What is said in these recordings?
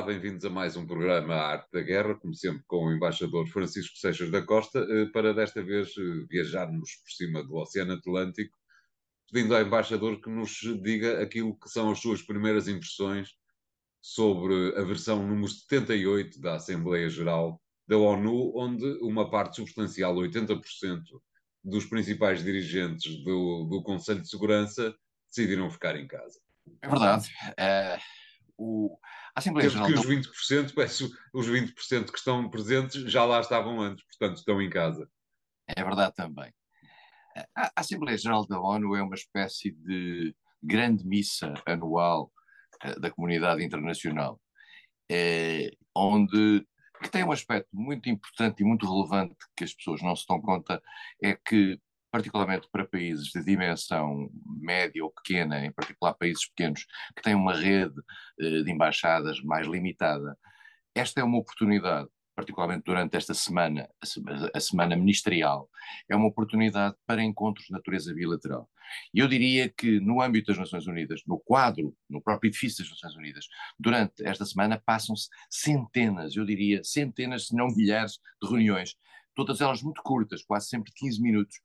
olá, bem-vindos a mais um programa Arte da Guerra, como sempre com o embaixador Francisco Seixas da Costa, eh, para desta vez eh, viajarmos por cima do Oceano Atlântico, pedindo ao embaixador que nos diga aquilo que são as suas primeiras impressões sobre a versão número 78 da Assembleia Geral da ONU, onde uma parte substancial, 80% dos principais dirigentes do, do Conselho de Segurança, decidiram ficar em casa. É verdade. É o, a Assembleia Geral. que os 20%, peço, os 20% que estão presentes já lá estavam antes, portanto estão em casa. É verdade também. A Assembleia Geral da ONU é uma espécie de grande missa anual uh, da comunidade internacional, é, onde que tem um aspecto muito importante e muito relevante que as pessoas não se dão conta, é que particularmente para países de dimensão média ou pequena, em particular países pequenos, que têm uma rede eh, de embaixadas mais limitada, esta é uma oportunidade, particularmente durante esta semana, a semana ministerial, é uma oportunidade para encontros de natureza bilateral. E eu diria que no âmbito das Nações Unidas, no quadro, no próprio edifício das Nações Unidas, durante esta semana passam-se centenas, eu diria centenas, se não milhares de reuniões todas elas muito curtas, quase sempre 15 minutos,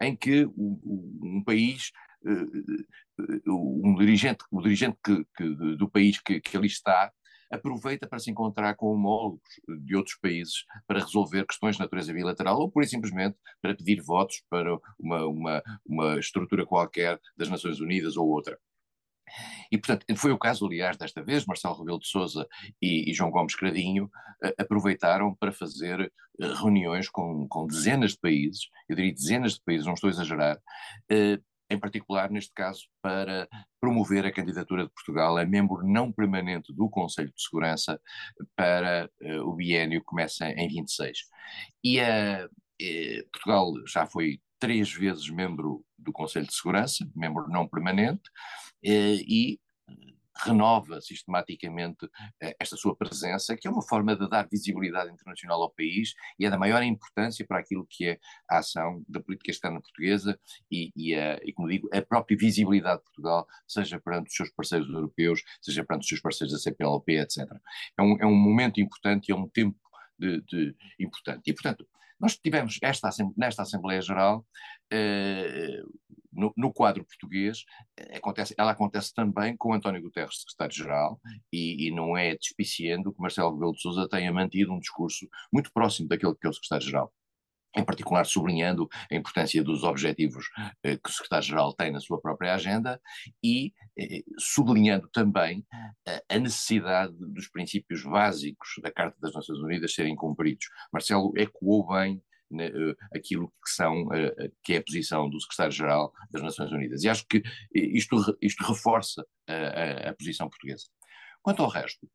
em que um país, eh, eh, um dirigente, o dirigente que, que, do país que, que ali está, aproveita para se encontrar com homólogos de outros países para resolver questões de natureza bilateral ou, por simplesmente, para pedir votos para uma, uma, uma estrutura qualquer das Nações Unidas ou outra. E, portanto, foi o caso, aliás, desta vez, Marcelo Rebelo de Sousa e, e João Gomes Cradinho uh, aproveitaram para fazer uh, reuniões com, com, dezenas de países, eu diria dezenas de países, não estou a exagerar, uh, em particular, neste caso, para promover a candidatura de Portugal a membro não permanente do Conselho de Segurança para o biênio que começa em 26. E Portugal já foi três vezes membro do Conselho de Segurança, membro não permanente, e renova sistematicamente eh, esta sua presença, que é uma forma de dar visibilidade internacional ao país e é da maior importância para aquilo que é a ação da política externa portuguesa e, e, a, e como digo, a própria visibilidade de Portugal, seja perante os seus parceiros europeus, seja perante os seus parceiros da CPLP, etc. É um, é um momento importante e é um tempo de, de importante. E, portanto, nós tivemos esta, nesta Assembleia Geral, eh, no, no, quadro português, eh, acontece, ela acontece também com António Guterres, secretário-geral, e, e, não é despiciando que Marcelo Rebelo de Sousa tenha mantido um discurso muito próximo daquele que é o secretário-geral em particular sublinhando a importância dos objetivos eh, que o secretário-geral tem na sua própria agenda e eh, sublinhando também eh, a necessidade dos princípios básicos da Carta das Nações Unidas serem cumpridos. Marcelo ecoou bem aquilo que são que é a posição do secretário-geral das Nações Unidas e acho que isto, isto reforça a, a, posição portuguesa. Quanto ao resto,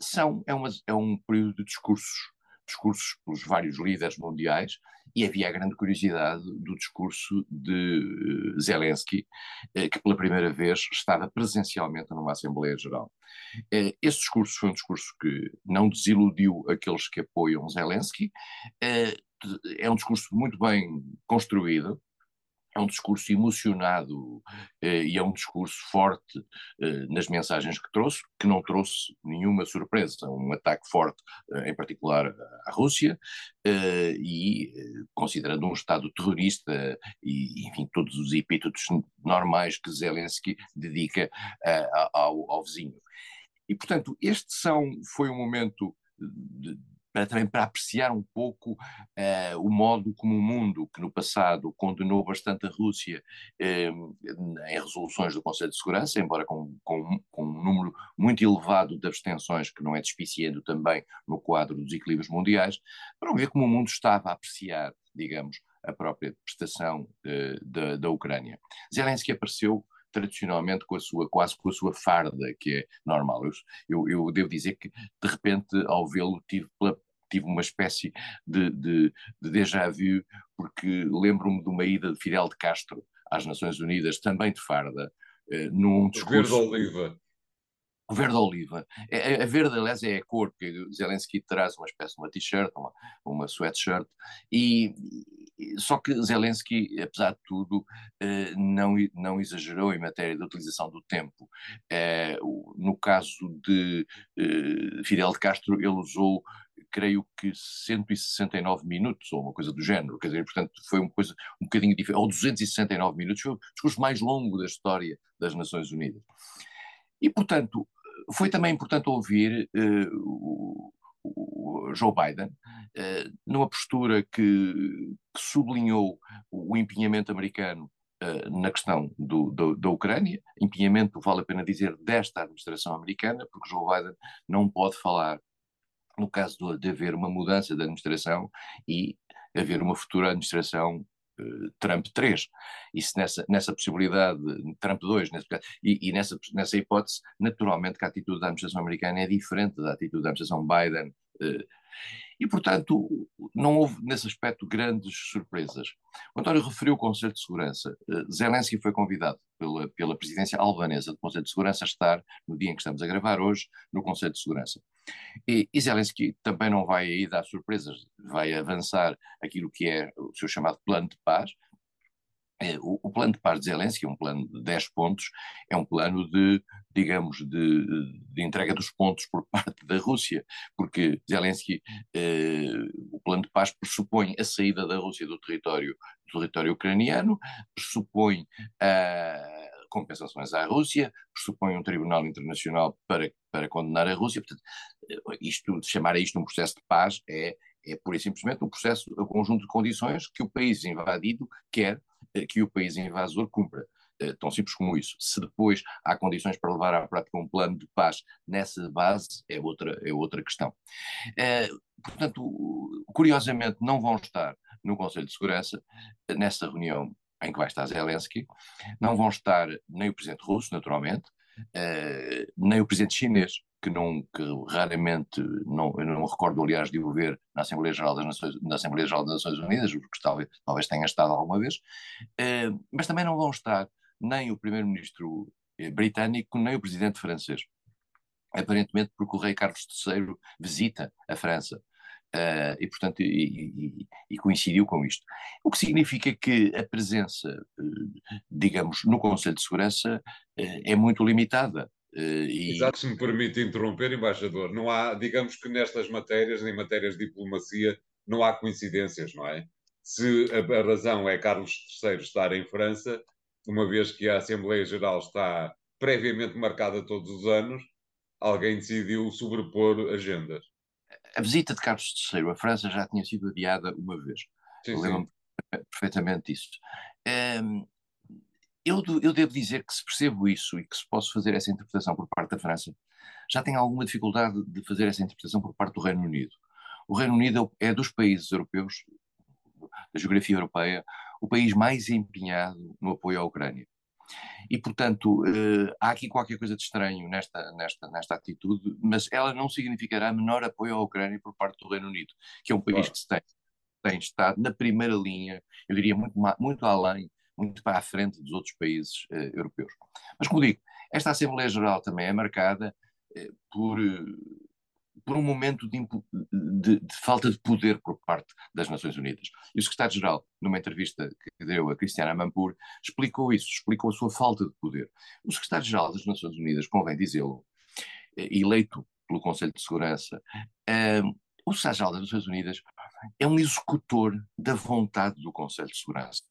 são, é, uma, é um período de discursos discursos pelos vários líderes mundiais, e havia a grande curiosidade do discurso de Zelensky, que pela primeira vez estava presencialmente numa Assembleia Geral. Esse discurso foi um discurso que não desiludiu aqueles que apoiam Zelensky, é um discurso muito bem construído, é um discurso emocionado eh, e é um discurso forte eh, nas mensagens que trouxe, que não trouxe nenhuma surpresa, um ataque forte, eh, em particular à Rússia, eh, e eh, considerando um Estado terrorista e, enfim, todos os epítetos normais que Zelensky dedica ao, ao vizinho. E, portanto, este são, foi um momento de, para também para apreciar um pouco uh, o modo como o mundo, que no passado condenou bastante a Rússia uh, em resoluções do Conselho de Segurança, embora com, com, com, um número muito elevado de abstenções, que não é despiciando também no quadro dos equilíbrios mundiais, para ver como o mundo estava a apreciar, digamos, a própria prestação uh, da, da Ucrânia. Zelensky apareceu tradicionalmente com a sua, quase com a sua farda, que é normal. Eu, eu devo dizer que, de repente, ao vê-lo, tive, tive uma espécie de, de, de déjà vu, porque lembro-me de uma ida de Fidel de Castro às Nações Unidas, também de farda, eh, num discurso... Verde oliva. O verde oliva. A, é, é, a verde, aliás, é a cor, porque Zelensky traz uma espécie de uma t-shirt, uma, uma sweatshirt, e só que Zelensky, apesar de tudo, eh, não, não exagerou em matéria de utilização do tempo. Eh, no caso de eh, Fidel de Castro, ele usou, creio que 169 minutos, ou uma coisa do género, quer dizer, portanto, foi uma coisa um bocadinho diferente, ou 269 minutos, foi o discurso mais longo da história das Nações Unidas. E, portanto, foi também importante ouvir uh, Joe Biden, uh, numa postura que, que, sublinhou o empenhamento americano uh, na questão do, do, da Ucrânia, empenhamento, vale a pena dizer, desta administração americana, porque Joe Biden não pode falar no caso de, haver uma mudança de administração e haver uma futura administração Trump 3. Isso nessa, nessa possibilidade, Trump 2, nesse, e, e, nessa, nessa hipótese, naturalmente que a atitude da administração americana é diferente da atitude da administração Biden. Eh, e, portanto, não houve nesse aspecto grandes surpresas. O António referiu o Conselho de Segurança. Eh, Zelensky foi convidado pela, pela presidência albanesa do Conselho de Segurança a estar, no dia em que estamos a gravar hoje, no Conselho de Segurança. E, e Zelensky também não vai aí dar surpresas, vai avançar aquilo que é o seu chamado plano de paz, é, o, plano de paz de Zelensky, um plano de 10 pontos, é um plano de, digamos, de, de entrega dos pontos por parte da Rússia, porque Zelensky, eh, o plano de paz pressupõe a saída da Rússia do território, do território ucraniano, pressupõe uh, compensações à Rússia, pressupõe um tribunal internacional para, para condenar a Rússia, portanto, eh, isto, chamar a isto um processo de paz é, é pura e simplesmente um processo, um conjunto de condições que o país invadido quer eh, que o país invasor cumpra. Eh, tão simples como isso. Se depois há condições para levar à prática um plano de paz nessa base, é outra, é outra questão. É, portanto, curiosamente, não vão estar no Conselho de Segurança, nessa reunião em que vai estar Zelensky, não vão estar nem o presidente russo, naturalmente, uh, nem o presidente chinês, que, não, que raramente, não, eu não recordo, aliás, de o ver na Assembleia Geral das Nações, na Assembleia Geral das Nações Unidas, porque talvez, talvez tenha estado alguma vez, uh, mas também não vão estar nem o primeiro-ministro eh, britânico, nem o presidente francês. Aparentemente porque o rei Carlos III visita a França. Uh, e, portanto, e, e, e, coincidiu com isto. O que significa que a presença, uh, digamos, no Conselho de Segurança uh, é muito limitada. E... Exato, se me permite interromper, embaixador, não há, digamos que nestas matérias, em matérias de diplomacia, não há coincidências, não é? Se a, a razão é Carlos III estar em França, uma vez que a Assembleia Geral está previamente marcada todos os anos, alguém decidiu sobrepor agendas a visita de Carlos III à França já tinha sido adiada uma vez. Lembro-me perfeitamente disso. Um, eu, eu, devo dizer que se percebo isso e que se posso fazer essa interpretação por parte da França, já tenho alguma dificuldade de fazer essa interpretação por parte do Reino Unido. O Reino Unido é dos países europeus, da geografia europeia, o país mais empenhado no apoio à Ucrânia. E, portanto, uh, há aqui qualquer coisa de estranho nesta, nesta, nesta atitude, mas ela não significará menor apoio à Ucrânia por parte do Reino Unido, que é um país claro. que tem, tem estado na primeira linha, eu diria muito, muito além, muito para a frente dos outros países uh, europeus. Mas, como digo, esta Assembleia Geral também é marcada uh, por por um momento de, de, de, falta de poder por parte das Nações Unidas. E o secretário-geral, numa entrevista que deu a Cristiana Mampur, explicou isso, explicou a sua falta de poder. O secretário-geral das Nações Unidas, convém dizê-lo, eh, eleito pelo Conselho de Segurança, um, eh, o secretário-geral das Nações Unidas é um executor da vontade do Conselho de Segurança.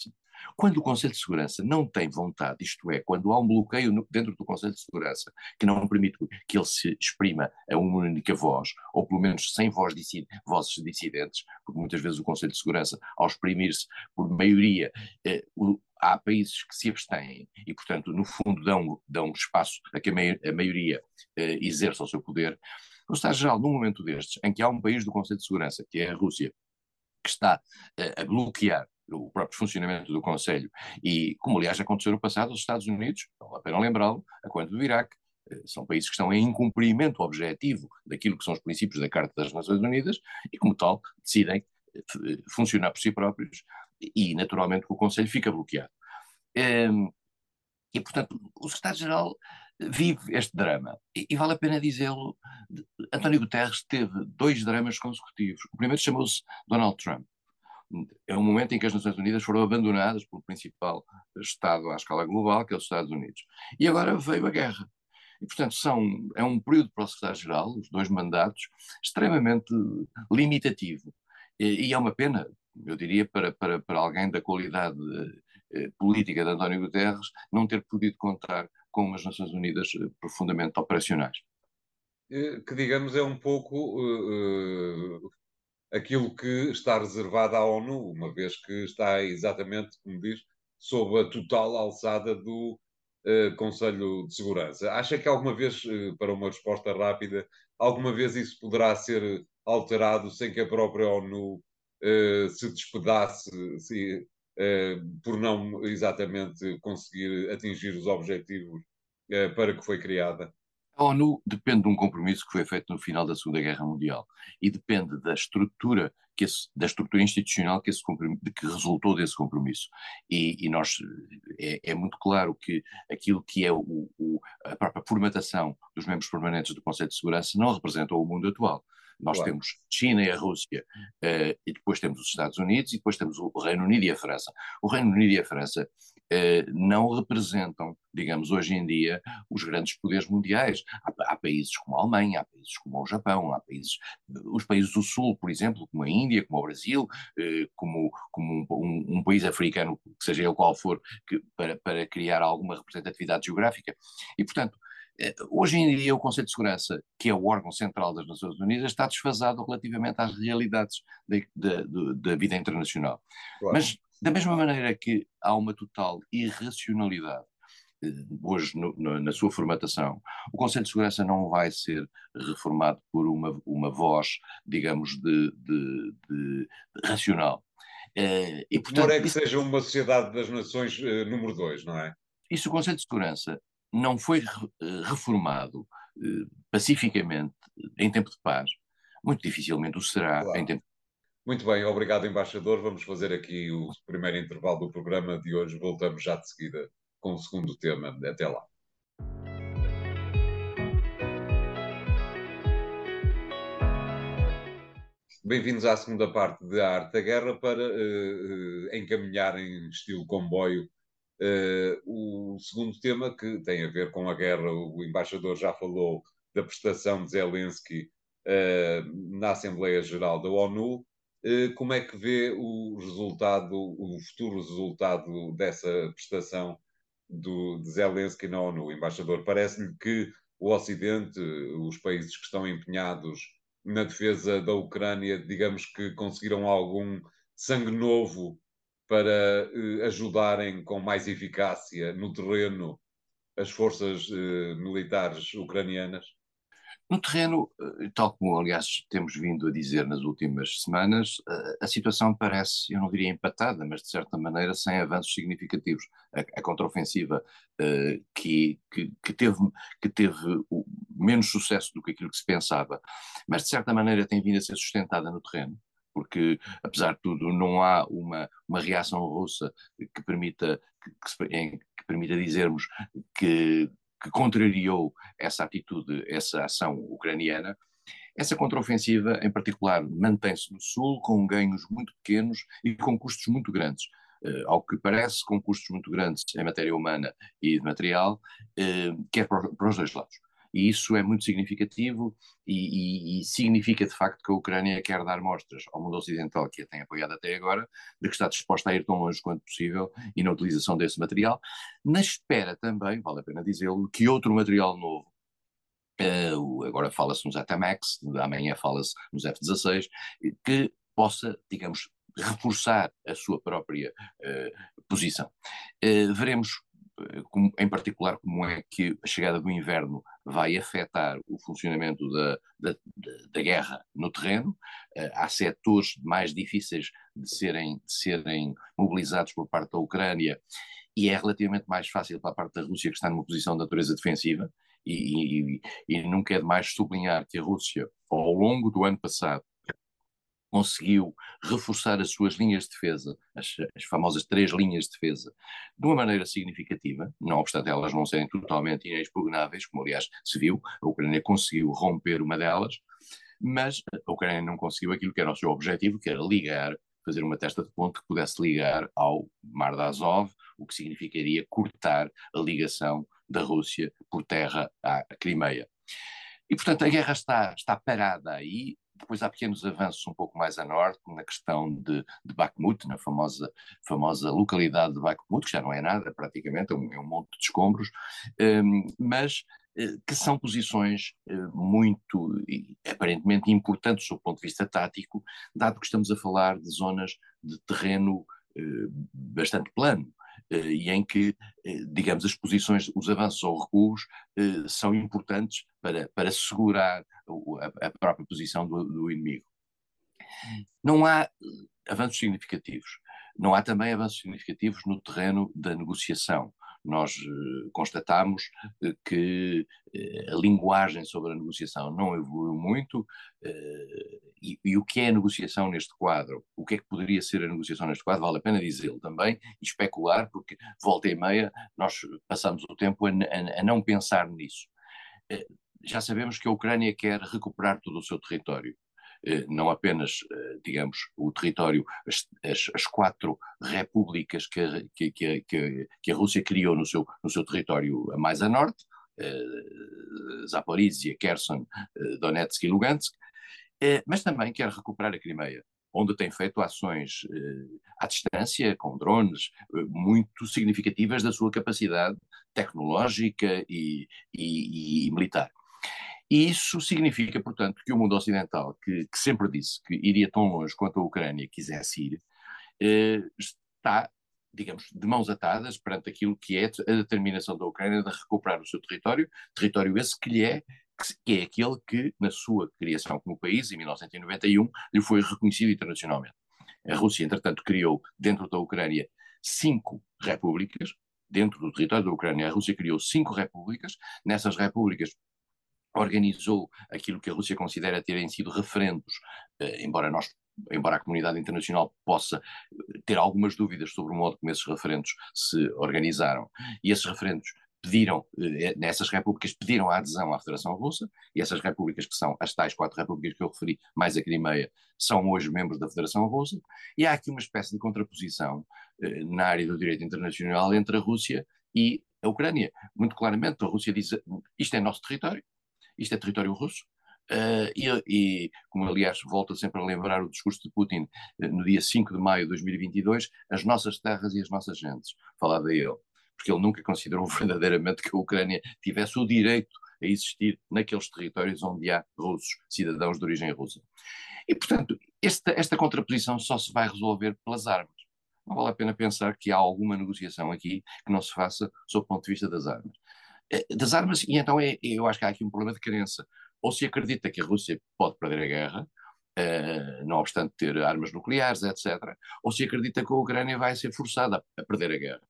Quando o Conselho de Segurança não tem vontade, isto é, quando há um bloqueio no, dentro do Conselho de Segurança que não permite que ele se exprima a uma única voz, ou pelo menos sem voz vozes dissidentes, porque muitas vezes o Conselho de Segurança, ao exprimir-se por maioria, eh, o, há países que se abstêm e, portanto, no fundo dão, dão espaço a que a, a maioria eh, exerça o seu poder. O Estado-Geral, num momento destes, em que há um país do Conselho de Segurança, que é a Rússia, que está eh, a bloquear o próprio funcionamento do Conselho. E, como aliás aconteceu no passado, os Estados Unidos, vale a pena lembrá-lo, a quanto do Iraque, eh, são países que estão em incumprimento objetivo daquilo que são os princípios da Carta das Nações Unidas e, como tal, decidem eh, funcionar por si próprios e, naturalmente, o Conselho fica bloqueado. Ehm, e, portanto, o Secretário-Geral vive este drama. E, e vale a pena dizê-lo, António Guterres teve dois dramas consecutivos. O primeiro chamou-se Donald Trump. É um momento em que as Nações Unidas foram abandonadas pelo principal Estado à escala global, que é os Estados Unidos. E agora veio a guerra. E, portanto, são, é um período para o secretário-geral, os dois mandatos, extremamente limitativo. E, e, é uma pena, eu diria, para, para, para alguém da qualidade eh, política de António Guterres, não ter podido contar com umas Nações Unidas eh, profundamente operacionais. Eh, que, digamos, é um pouco uh, aquilo que está reservado à ONU, uma vez que está exatamente, como diz, sob a total alçada do uh, Conselho de Segurança. Acha que alguma vez, uh, para uma resposta rápida, alguma vez isso poderá ser alterado sem que a própria ONU uh, se despedace se, por não exatamente conseguir atingir os objetivos para que foi criada? A ONU depende de um compromisso que foi feito no final da Segunda Guerra Mundial e depende da estrutura que esse, da estrutura institucional que, esse que resultou desse compromisso. E, e nós é, é, muito claro que aquilo que é o, o, a própria formatação dos membros permanentes do Conselho de Segurança não representa o mundo atual. Nós claro. temos China e a Rússia, uh, e depois temos os Estados Unidos, e depois temos o Reino Unido e a França. O Reino Unido e a França não representam, digamos, hoje em dia, os grandes poderes mundiais. Há, há, países como a Alemanha, há países como o Japão, há países, os países do Sul, por exemplo, como a Índia, como o Brasil, uh, como, como um, um, país africano, seja ele qual for, que, para, para criar alguma representatividade geográfica. E, portanto, eh, hoje em dia, o Conselho de Segurança, que é o órgão central das Nações Unidas, está desfasado relativamente às realidades da, da vida internacional. Claro. Mas, da mesma maneira que há uma total irracionalidade eh, hoje no, no, na sua formatação, o Conselho de Segurança não vai ser reformado por uma, uma voz, digamos, de, de, de racional. Uh, e, portanto, Por é que seja uma sociedade das nações uh, número dois, não é? Isso o Conselho de Segurança não foi eh, reformado eh, pacificamente em tempo de paz, muito dificilmente o será claro. em tempo muito bem, obrigado, embaixador. Vamos fazer aqui o primeiro intervalo do programa de hoje. Voltamos já de seguida com o segundo tema. Até lá. Bem-vindos à segunda parte da Arte da Guerra para uh, encaminhar em estilo comboio Uh, o segundo tema, que tem a ver com a guerra, o embaixador já falou da prestação de Zelensky uh, na Assembleia Geral da ONU. Uh, como é que vê o resultado, o futuro resultado dessa prestação do, de Zelensky na ONU? Embaixador, parece-lhe que o Ocidente, os países que estão empenhados na defesa da Ucrânia, digamos que conseguiram algum sangue novo para uh, ajudarem com mais eficácia no terreno as forças uh, militares ucranianas? No terreno, eh, tal como aliás temos vindo a dizer nas últimas semanas, a situação parece, eu não diria empatada, mas de certa maneira sem avanços significativos. A, a contraofensiva uh, que, que, que, teve, que teve menos sucesso do que aquilo que se pensava, mas de certa maneira tem vindo a ser sustentada no terreno porque, apesar de tudo, não há uma, uma reação russa que permita, que, que, que permita dizermos que, que contrariou essa atitude, essa ação ucraniana. Essa contraofensiva, em particular, mantém-se no Sul com ganhos muito pequenos e com custos muito grandes. Uh, ao que parece, com custos muito grandes em matéria humana e de material, uh, quer para, para os dois lados. E isso é muito significativo e, e, e, significa de facto que a Ucrânia quer dar mostras ao mundo ocidental, que a tem apoiado até agora, de que está disposta a ir tão longe quanto possível e na utilização desse material, na espera também, vale a pena dizê-lo, que outro material novo Uh, agora fala-se nos Atamax, amanhã fala-se nos F-16, que possa, digamos, reforçar a sua própria uh, posição. Uh, veremos como, em particular, como é que a chegada do inverno vai afetar o funcionamento da, da, da guerra no terreno. Uh, há setores mais difíceis de serem, de serem mobilizados por parte da Ucrânia e é relativamente mais fácil para a parte da Rússia, que está numa posição de natureza defensiva. E, e, e nunca é demais sublinhar que a Rússia, ao longo do ano passado, conseguiu reforçar as suas linhas de defesa, as, as, famosas três linhas de defesa, de uma maneira significativa, não obstante elas não serem totalmente inexpugnáveis, como aliás se viu, a Ucrânia conseguiu romper uma delas, mas a Ucrânia não conseguiu aquilo que era o seu objetivo, que era ligar fazer uma testa de ponte que pudesse ligar ao Mar de Azov, o que significaria cortar a ligação da Rússia por terra à Crimeia. E, portanto, a guerra está, está parada aí. Depois há pequenos avanços um pouco mais a norte, na questão de, de Bakhmut, na famosa, famosa localidade de Bakhmut, que já não é nada, praticamente, é um, é um monte de escombros, um, mas eh, que são posições eh, muito, aparentemente importantes do ponto de vista tático, dado que estamos a falar de zonas de terreno eh, bastante plano. E em que, digamos, as posições, os avanços ou recuos são importantes para, para segurar a, própria posição do, do inimigo. Não há avanços significativos. Não há também avanços significativos no terreno da negociação nós uh, constatamos uh, que a linguagem sobre a negociação não evoluiu muito e, e, o que é a negociação neste quadro, o que é que poderia ser a negociação neste quadro, vale a pena dizê-lo também e especular, porque volta e meia nós passamos o tempo a, a, a não pensar nisso. Já sabemos que a Ucrânia quer recuperar todo o seu território. Eh, não apenas, eh, digamos, o território, as, as, quatro repúblicas que, que, que, que, a Rússia criou no seu, no seu território mais a norte, eh, Zaporizhia, Kherson, Donetsk e Lugansk, mas também quer recuperar a Crimeia onde tem feito ações à distância, com drones, muito significativas da sua capacidade tecnológica e, e, e militar. E isso significa, portanto, que o mundo ocidental, que, que sempre disse que iria tão longe quanto a Ucrânia quisesse ir, eh, está, digamos, de mãos atadas perante aquilo que é a determinação da Ucrânia de recuperar o seu território, território esse que lhe é que é aquele que, na sua criação como país, em 1991, lhe foi reconhecido internacionalmente. A Rússia, entretanto, criou dentro da Ucrânia cinco repúblicas, dentro do território da Ucrânia, a Rússia criou cinco repúblicas, nessas repúblicas organizou aquilo que a Rússia considera terem sido referendos, eh, embora nós embora a comunidade internacional possa eh, ter algumas dúvidas sobre o modo como esses referendos se organizaram, e esses referendos pediram, eh, nessas repúblicas, pediram a adesão à Federação Russa, e essas repúblicas, que são as tais quatro repúblicas que eu referi, mais a Crimeia, são hoje membros da Federação Russa, e há aqui uma espécie de contraposição na área do direito internacional entre a Rússia e a Ucrânia. Muito claramente, a Rússia diz isto é nosso território, isto é território russo. Uh, e, e, como aliás volta sempre a lembrar o discurso de Putin uh, no dia 5 de maio de 2022, as nossas terras e as nossas gentes, falava ele, porque ele nunca considerou verdadeiramente que a Ucrânia tivesse o direito a existir naqueles territórios onde há russos, cidadãos de origem russa. E, portanto, esta, esta contraposição só se vai resolver pelas armas. Não vale a pena pensar que há alguma negociação aqui que não se faça sob o ponto de vista das armas. Eh, das armas, e então é, eu acho que há aqui um problema de crença. Ou se acredita que a Rússia pode perder a guerra, uh, não obstante ter armas nucleares, etc., ou se acredita que a Ucrânia vai ser forçada a, perder a guerra.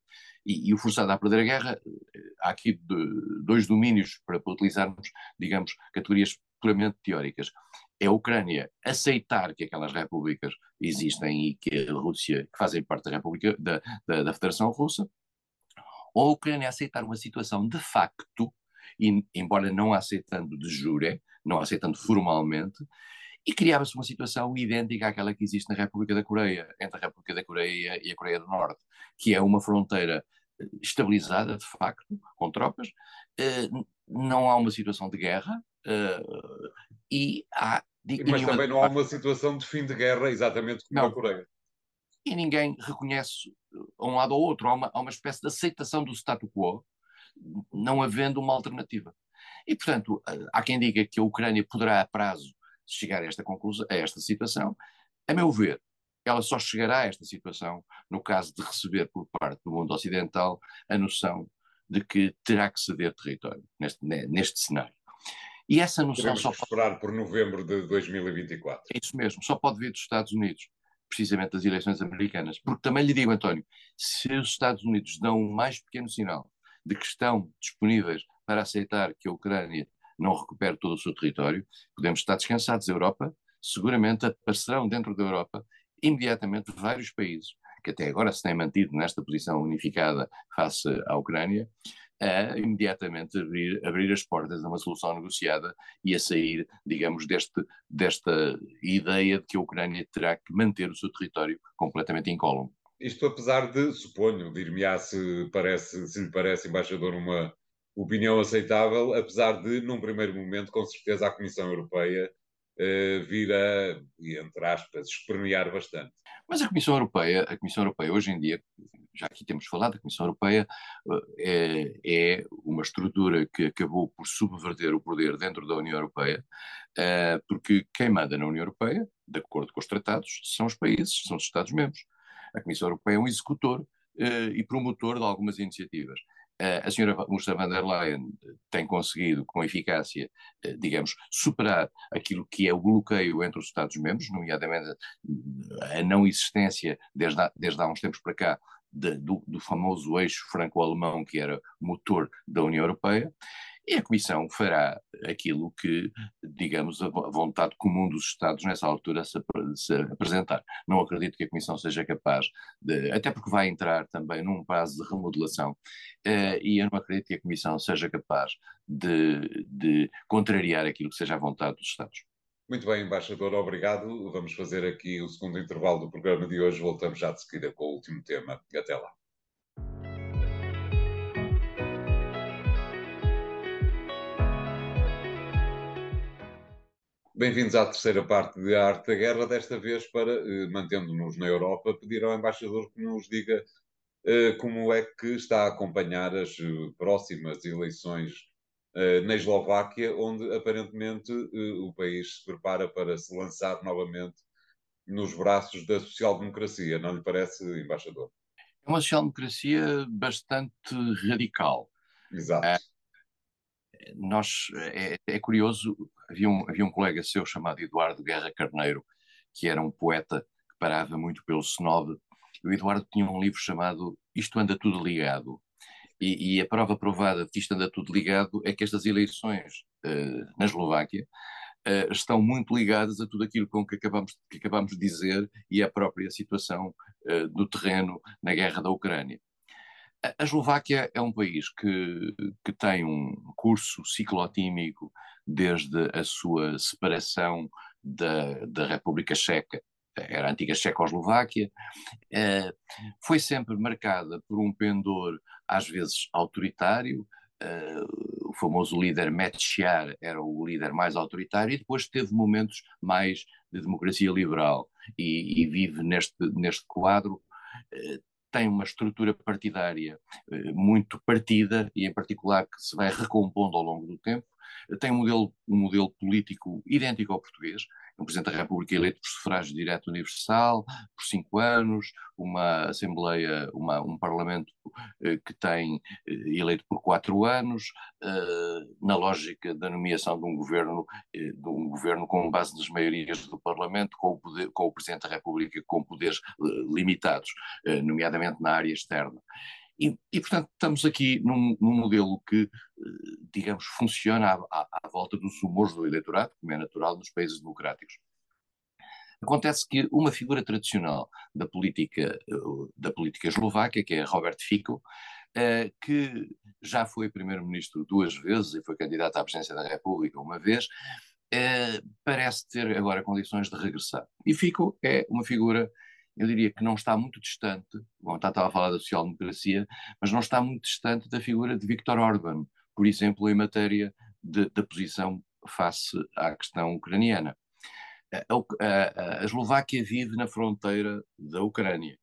E, e, o forçado a perder a guerra, eh, há aqui de, dois domínios para utilizarmos, digamos, categorias puramente teóricas. É a Ucrânia aceitar que aquelas repúblicas existem e que a Rússia, que fazem parte da República, da, da, da Federação Russa, ou a Ucrânia aceitar uma situação de facto, e, embora não aceitando de jure, não aceitando formalmente, e criava-se uma situação idêntica àquela que existe na República da Coreia, entre a República da Coreia e a Coreia do Norte, que é uma fronteira eh, estabilizada, de facto, com tropas, eh, não há uma situação de guerra, eh, e há... Mas também não há uma situação de fim de guerra, exatamente como não. na Coreia e ninguém reconhece a um lado ou outro. Há uma, há uma espécie de aceitação do status quo, não havendo uma alternativa. E, portanto, há quem diga que a Ucrânia poderá a prazo chegar a esta conclusão, a esta situação. A meu ver, ela só chegará a esta situação no caso de receber por parte do mundo ocidental a noção de que terá que ceder território neste, neste cenário. E essa noção Podemos só pode... esperar por novembro de 2024. É isso mesmo, só pode vir dos Estados Unidos precisamente das eleições americanas. Porque também lhe digo, António, se os Estados Unidos dão um mais pequeno sinal de que estão disponíveis para aceitar que a Ucrânia não recupere todo o seu território, podemos estar descansados. A Europa seguramente aparecerão dentro da Europa imediatamente vários países que até agora se têm mantido nesta posição unificada face à Ucrânia, a imediatamente abrir, abrir as portas a uma solução negociada e a sair, digamos, deste, desta ideia de que a Ucrânia terá que manter o seu território completamente incólume. Isto apesar de, suponho, dir-me-á se, parece, se lhe parece, embaixador, uma opinião aceitável, apesar de, num primeiro momento, com certeza a Comissão Europeia eh, vir a, entre aspas, espernear bastante. Mas a Comissão Europeia, a Comissão Europeia hoje em dia, já aqui temos falado, a Comissão Europeia é, é uma estrutura que acabou por subverter o poder dentro da União Europeia, eh, porque quem manda na União Europeia, de acordo com os tratados, são os países, são os Estados-membros. A Comissão Europeia é um executor e promotor de algumas iniciativas a senhora Ursula von der Leyen tem conseguido, com eficácia, digamos, superar aquilo que é o bloqueio entre os Estados-membros, nomeadamente a não existência, desde há, desde há uns tempos para cá, de, do, do, famoso eixo franco-alemão que era motor da União Europeia, e a Comissão fará aquilo que, digamos, a vontade comum dos Estados nessa altura se, se apresentar. Não acredito que a Comissão seja capaz de, até porque vai entrar também num prazo de remodelação, uh, e eu não acredito que a Comissão seja capaz de, de contrariar aquilo que seja a vontade dos Estados. Muito bem, embaixador, obrigado. Vamos fazer aqui o segundo intervalo do programa de hoje. Voltamos já de seguida com o último tema. Até lá. Bem-vindos à terceira parte de A Arte da Guerra, desta vez para, eh, mantendo-nos na Europa, pedir ao embaixador que nos diga eh, como é que está a acompanhar as eh, próximas eleições na Eslováquia, onde aparentemente o país se prepara para se lançar novamente nos braços da social-democracia, não lhe parece, embaixador? É uma social-democracia bastante radical. Exato. É, nós, é, é curioso, havia um, havia um colega seu chamado Eduardo Guerra Carneiro, que era um poeta que parava muito pelo Senode. O Eduardo tinha um livro chamado Isto Anda Tudo Ligado. E, e a prova provada de que isto anda tudo ligado é que estas eleições uh, na Eslováquia uh, estão muito ligadas a tudo aquilo com que acabamos, que acabamos de dizer e a própria situação uh, do terreno na guerra da Ucrânia. A Eslováquia é um país que, que tem um curso ciclotímico desde a sua separação da, da República Checa, era a antiga Checoslováquia, eh, foi sempre marcada por um pendor às vezes autoritário, eh, o famoso líder Mečiar era o líder mais autoritário e depois teve momentos mais de democracia liberal. E, e vive neste, neste quadro eh, tem uma estrutura partidária eh, muito partida e, em particular, que se vai recompondo ao longo do tempo. Tem um modelo, um modelo político idêntico ao português, um Presidente da República eleito por sufrágio direto universal, por cinco anos, uma Assembleia, uma, um Parlamento eh, que tem eh, eleito por quatro anos, eh, na lógica da nomeação de um governo, eh, de um governo com base nas maiorias do Parlamento, com o, poder, com o Presidente da República com poderes eh, limitados, eh, nomeadamente na área externa. E, e, portanto, estamos aqui num, num, modelo que, digamos, funciona à, à, volta dos humores do eleitorado, como é natural nos países democráticos. Acontece que uma figura tradicional da política, da política eslovaca, que é Robert Fico, que já foi primeiro-ministro duas vezes e foi candidato à presidência da República uma vez, parece ter agora condições de regressar. E Fico é uma figura eu diria que não está muito distante, bom, estava a falar da social-democracia, mas não está muito distante da figura de Viktor Orban, por exemplo, em matéria da posição face à questão ucraniana. A, a, a, Eslováquia vive na fronteira da Ucrânia.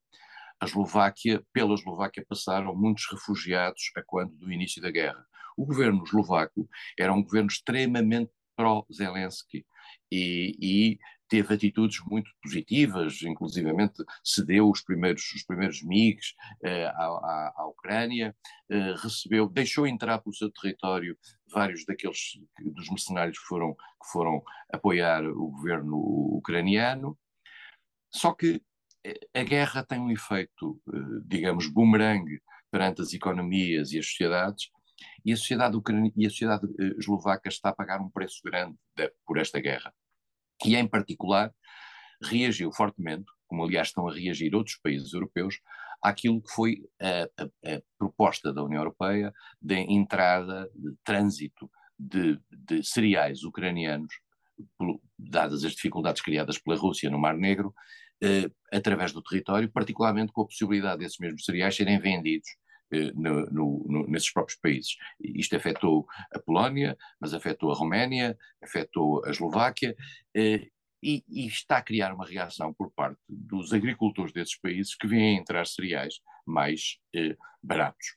A Eslováquia, pela Eslováquia passaram muitos refugiados a quando do início da guerra. O governo eslovaco era um governo extremamente pró-Zelensky e, e teve atitudes muito positivas, inclusivamente cedeu os primeiros, os primeiros MIGs uh, à, à, Ucrânia, uh, recebeu, deixou entrar pelo seu território vários daqueles dos mercenários que foram, que foram apoiar o governo ucraniano. Só que eh, a guerra tem um efeito, digamos, bumerangue perante as economias e as sociedades, e a sociedade, ucraniana, e a sociedade eslovaca está a pagar um preço grande de, por esta guerra que em particular reagiu fortemente, como aliás estão a reagir outros países europeus, àquilo que foi a, a, a proposta da União Europeia de entrada, de trânsito de, de cereais ucranianos, dadas as dificuldades criadas pela Rússia no Mar Negro, eh, através do território, particularmente com a possibilidade desses mesmos cereais serem vendidos no, no, no, nesses próprios países. Isto afetou a Polónia, mas afetou a Roménia, afetou a Eslováquia, eh, e, e, está a criar uma reação por parte dos agricultores desses países que vêm entrar cereais mais eh, baratos.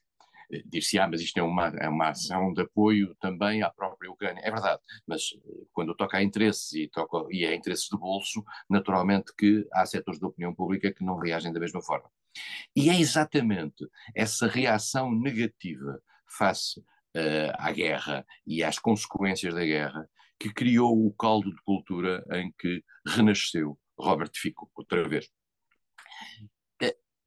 Eh, dir-se, ah, mas isto é uma, é uma ação de apoio também à própria Ucrânia. É verdade, mas eh, quando toca a interesses e, toca, e é interesses de bolso, naturalmente que há setores da opinião pública que não reagem da mesma forma. E é exatamente essa reação negativa face uh, à guerra e às consequências da guerra que criou o caldo de cultura em que renasceu Robert Fico, outra vez.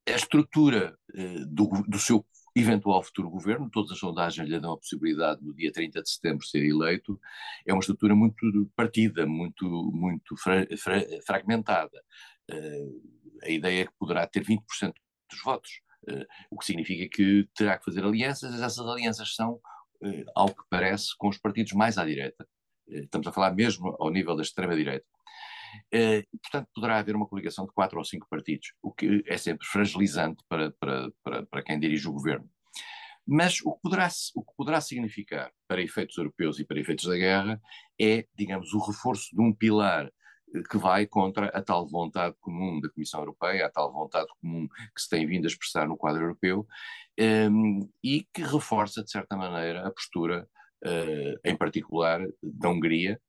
A estrutura uh, do, do seu eventual futuro governo, todas as sondagens lhe dão a possibilidade no dia 30 de setembro ser eleito, é uma estrutura muito partida, muito, muito fra, fra, fragmentada. Uh, a ideia é que poderá ter 20% dos votos, uh, o que significa que terá que fazer alianças, e essas alianças são, uh, ao que parece, com os partidos mais à direita. estamos a falar mesmo ao nível da extrema-direita. Portanto, poderá haver uma coligação de quatro ou cinco partidos, o que é sempre fragilizante para, para, para, para quem dirige o governo. Mas o que, poderá, o que poderá significar para efeitos europeus e para efeitos da guerra é, digamos, o reforço de um pilar eh, que vai contra a tal vontade comum da Comissão Europeia, a tal vontade comum que se tem vindo a expressar no quadro europeu, um, ehm, e que reforça, de certa maneira, a postura, uh, em particular, da Hungria,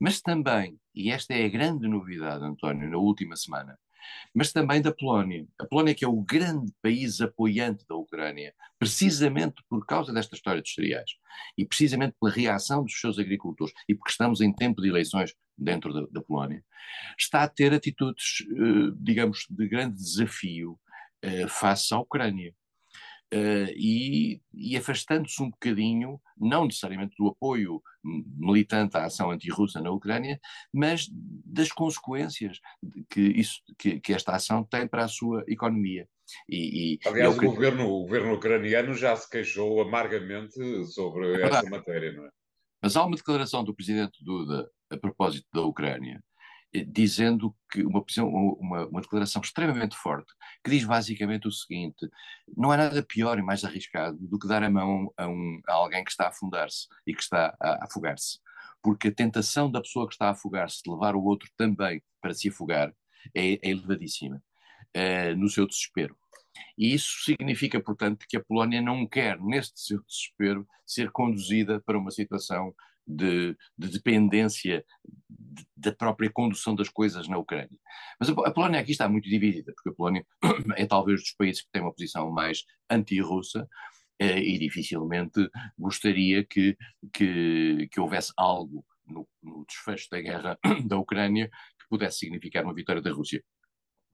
mas também, e esta é a grande novidade, António, na última semana, mas também da Polónia. A Polónia, que é o grande país apoiante da Ucrânia, precisamente por causa desta história dos cereais e precisamente pela reação dos seus agricultores e porque estamos em tempo de eleições dentro da, da Polónia, está a ter atitudes, eh, digamos, de grande desafio eh, face à Ucrânia. Uh, e, e afastando-se um bocadinho, não necessariamente do apoio militante à ação anti-russa na Ucrânia, mas das consequências que, isso, que, que, esta ação tem para a sua economia. E, e Aliás, o, governo, o governo ucraniano já se queixou amargamente sobre é essa matéria, não é? Mas há uma declaração do presidente Duda a propósito da Ucrânia, dizendo que uma, uma, uma, declaração extremamente forte, que diz basicamente o seguinte: não há nada pior e mais arriscado do que dar a mão a, um, a alguém que está a afundar-se e que está a, a afogar-se. Porque a tentação da pessoa que está a afogar-se de levar o outro também para se afogar é, é elevadíssima, é, no seu desespero. E isso significa, portanto, que a Polónia não quer, neste seu desespero, ser conduzida para uma situação de, de dependência de, da própria condução das coisas na Ucrânia. Mas a, a, Polónia aqui está muito dividida, porque a Polónia é talvez dos países que tem uma posição mais anti-russa, eh, e dificilmente gostaria que, que, que houvesse algo no, no, desfecho da guerra da Ucrânia que pudesse significar uma vitória da Rússia.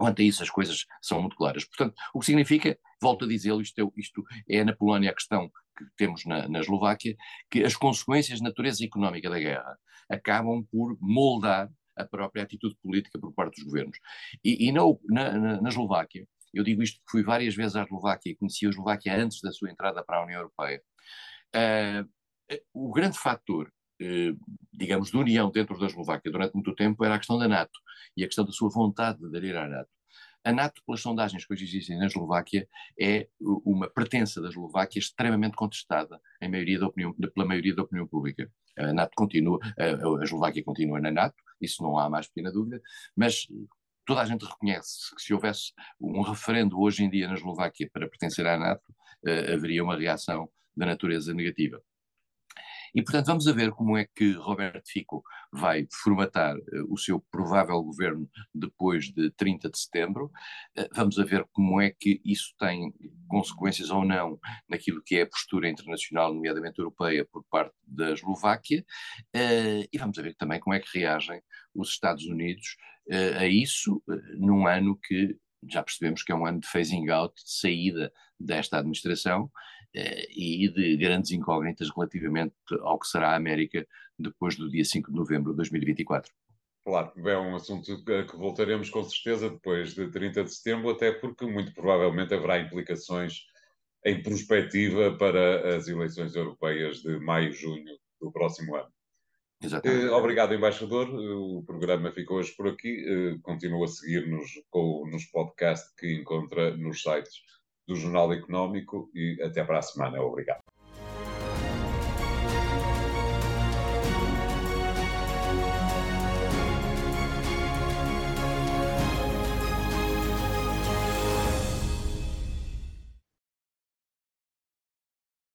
Quanto a isso, as coisas são muito claras. Portanto, o que significa, volto a dizer, isto é, isto é na Polónia a questão que temos na, na Eslováquia, que as consequências de natureza económica da guerra acabam por moldar a própria atitude política por parte dos governos. E, e na, na, na, Eslováquia, eu digo isto porque fui várias vezes à Eslováquia e conheci a Eslováquia antes da sua entrada para a União Europeia. Uh, o grande fator, digamos, de união dentro da Eslováquia durante muito tempo era a questão da NATO e a questão da sua vontade de aderir à NATO. A NATO, pelas sondagens que hoje existem na Eslováquia, é uma pertença da Eslováquia extremamente contestada maioria opinião, pela maioria da opinião pública. A NATO continua, a Eslováquia continua na NATO, isso não há mais pequena dúvida, mas toda a gente reconhece que se houvesse um referendo hoje em dia na Eslováquia para pertencer à NATO, uh, haveria uma reação da natureza negativa. E, portanto, vamos ver como é que Roberto Fico vai formatar uh, o seu provável governo depois de 30 de setembro. Uh, vamos ver como é que isso tem consequências ou não naquilo que é a postura internacional, nomeadamente europeia, por parte da Eslováquia. Uh, e vamos ver também como é que reagem os Estados Unidos a isso, num ano que já percebemos que é um ano de phasing out, de saída desta administração, eh, e de grandes incógnitas relativamente ao que será a América depois do dia 5 de novembro de 2024. Claro, é um assunto que, que voltaremos com certeza depois de 30 de setembro, até porque muito provavelmente haverá implicações em perspectiva para as eleições europeias de maio e junho do próximo ano. Exatamente. Eh, obrigado, embaixador. O programa ficou hoje por aqui. Eh, continua a seguir-nos nos podcasts que encontra nos sites do Jornal Económico e até para a semana. Obrigado.